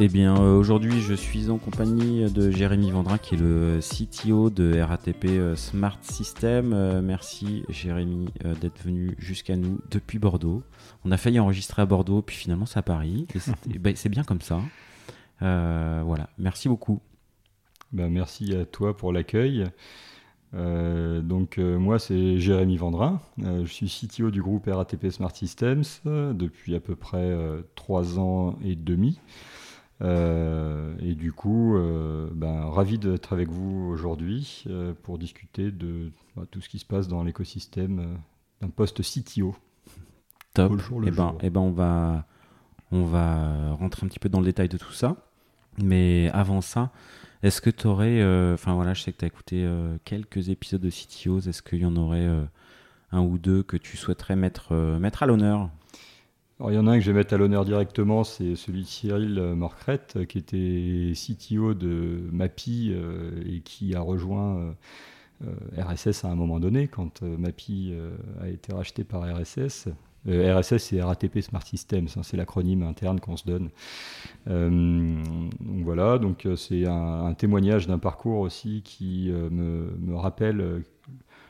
Eh bien, euh, aujourd'hui, je suis en compagnie de Jérémy Vendrin, qui est le CTO de RATP euh, Smart System. Euh, merci, Jérémy, d'être venu jusqu'à nous depuis Bordeaux. On a failli enregistrer à Bordeaux, puis finalement, c'est à Paris. Et ben, c'est bien comme ça. voilà, merci beaucoup. Ben, merci à toi pour l'accueil. donc moi c'est Jérémy Vendrin, je suis CTO du groupe RATP Smart Systems depuis à peu près trois ans et demi. Euh, et du coup, euh, ben, ravi d'être avec vous aujourd'hui euh, pour discuter de bah, tout ce qui se passe dans l'écosystème d'un poste CTO. Top. et, eh ben, et eh ben, on va, on va rentrer un petit peu dans le détail de tout ça. Mais avant ça, est-ce que tu aurais, enfin voilà, je sais que tu as écouté quelques épisodes de CTOs, est-ce qu'il y en aurait un ou deux que tu souhaiterais mettre, mettre à l'honneur? Il y en a un que je vais mettre à l'honneur directement, c'est celui de Cyril Morcrette, euh, qui était CTO de MAPI euh, et qui a rejoint euh, RSS à un moment donné, quand MAPI a été racheté par RSS. RSS, c'est RATP Smart Systems, hein, c'est l'acronyme interne qu'on se donne. donc voilà, donc c'est un, témoignage d'un parcours aussi qui me, rappelle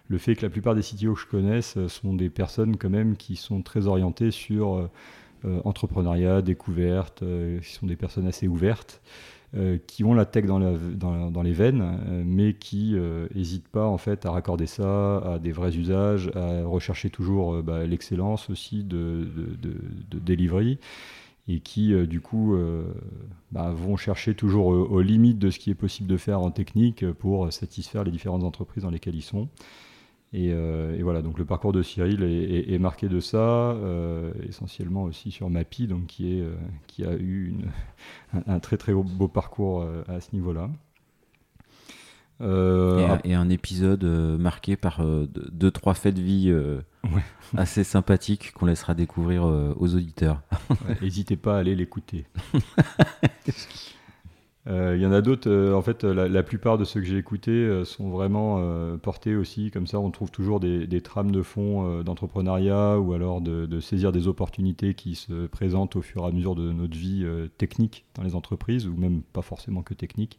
le fait que la plupart des CTO que je connaisse euh, sont des personnes quand même qui sont très orientées sur euh, euh, entrepreneuriat, découverte, qui sont des personnes assez ouvertes. qui ont la tech dans, les veines, mais qui n'hésitent pas en fait à raccorder ça à des vrais usages, à rechercher toujours bah, l'excellence aussi de, de, delivery, et qui du coup bah, vont chercher toujours aux limites de ce qui est possible de faire en technique pour satisfaire les différentes entreprises dans lesquelles ils sont. Euh, et, voilà, donc le parcours de Cyril est, marqué de ça, euh, essentiellement aussi sur Mapi, donc qui, est, euh, qui a eu une, un, très très beau parcours à ce niveau-là. Et, un épisode marqué par deux, trois faits de vie assez sympathiques qu'on laissera découvrir aux auditeurs. N'hésitez pas à aller l'écouter. Euh, il y en a d'autres, euh, en fait, la, plupart de ceux que j'ai écoutés euh, sont vraiment portés aussi, comme ça on trouve toujours des, trames de fond d'entrepreneuriat ou alors de, saisir des opportunités qui se présentent au fur et à mesure de notre vie technique dans les entreprises, ou même pas forcément que technique.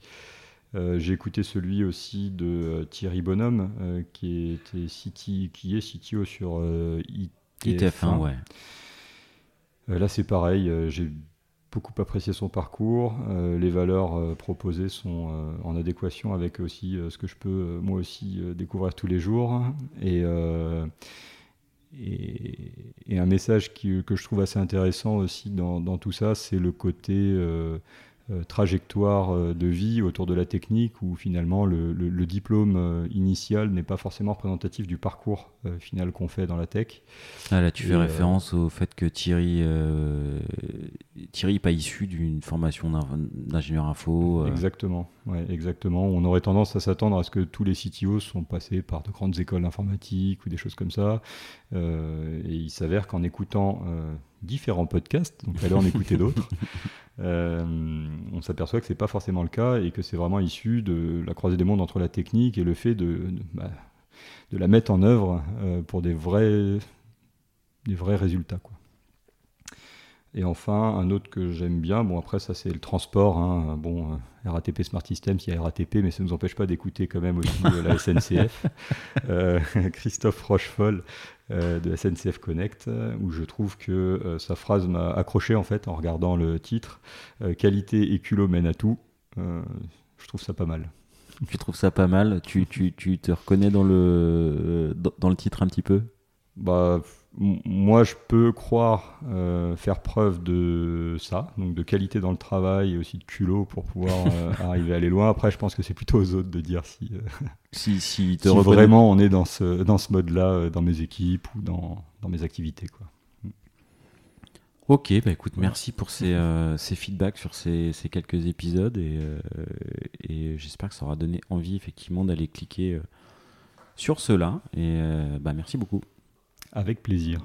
j'ai écouté celui aussi de Thierry Bonhomme, qui, était City, qui est CTO sur ITF1. ouais. là c'est pareil, j'ai beaucoup apprécié son parcours. Euh, les valeurs euh, proposées sont euh, en adéquation avec aussi ce que je peux moi aussi découvrir tous les jours. Et, et, un message que je trouve assez intéressant aussi dans, dans tout ça, c'est le côté trajectoire de vie autour de la technique où finalement le, diplôme initial n'est pas forcément représentatif du parcours final qu'on fait dans la tech. Ah, là, tu fais référence au fait que Thierry, Thierry pas issu d'une formation d'ingénieur info. Exactement, ouais, exactement. On aurait tendance à s'attendre à ce que tous les CTO sont passés par de grandes écoles informatiques ou des choses comme ça. et il s'avère qu'en écoutant différents podcasts, donc allez en écouter d'autres. Euh, on s'aperçoit que c'est pas forcément le cas et que c'est vraiment issu de la croisée des mondes entre la technique et le fait de, de, bah, la mettre en œuvre euh, pour des vrais, des vrais résultats. Quoi. Et enfin, un autre que j'aime bien, bon après ça c'est le transport, hein, bon euh, RATP Smart Systems, il y a RATP, mais ça ne nous empêche pas d'écouter quand même aussi la SNCF, Christophe Rochefol, euh, de SNCF Connect, euh, où je trouve que euh, sa phrase m'a accroché en fait en regardant le titre. qualité et culot mènent à tout. je trouve ça pas mal. Tu trouves ça pas mal? Tu, tu, tu, te reconnais dans le, dans le titre un petit peu? Bah, moi, je peux croire euh, faire preuve de ça, donc de qualité dans le travail et aussi de culot pour pouvoir euh, arriver à aller loin. Après, je pense que c'est plutôt aux autres de dire si, euh, si, si, vraiment on est dans ce, dans ce mode-là, dans mes équipes ou dans, dans mes activités. Quoi. Ok, bah écoute, merci pour ces, ces, feedbacks sur ces, ces quelques épisodes et, et j'espère que ça aura donné envie effectivement d'aller cliquer sur cela. Et bah, merci beaucoup. Avec plaisir.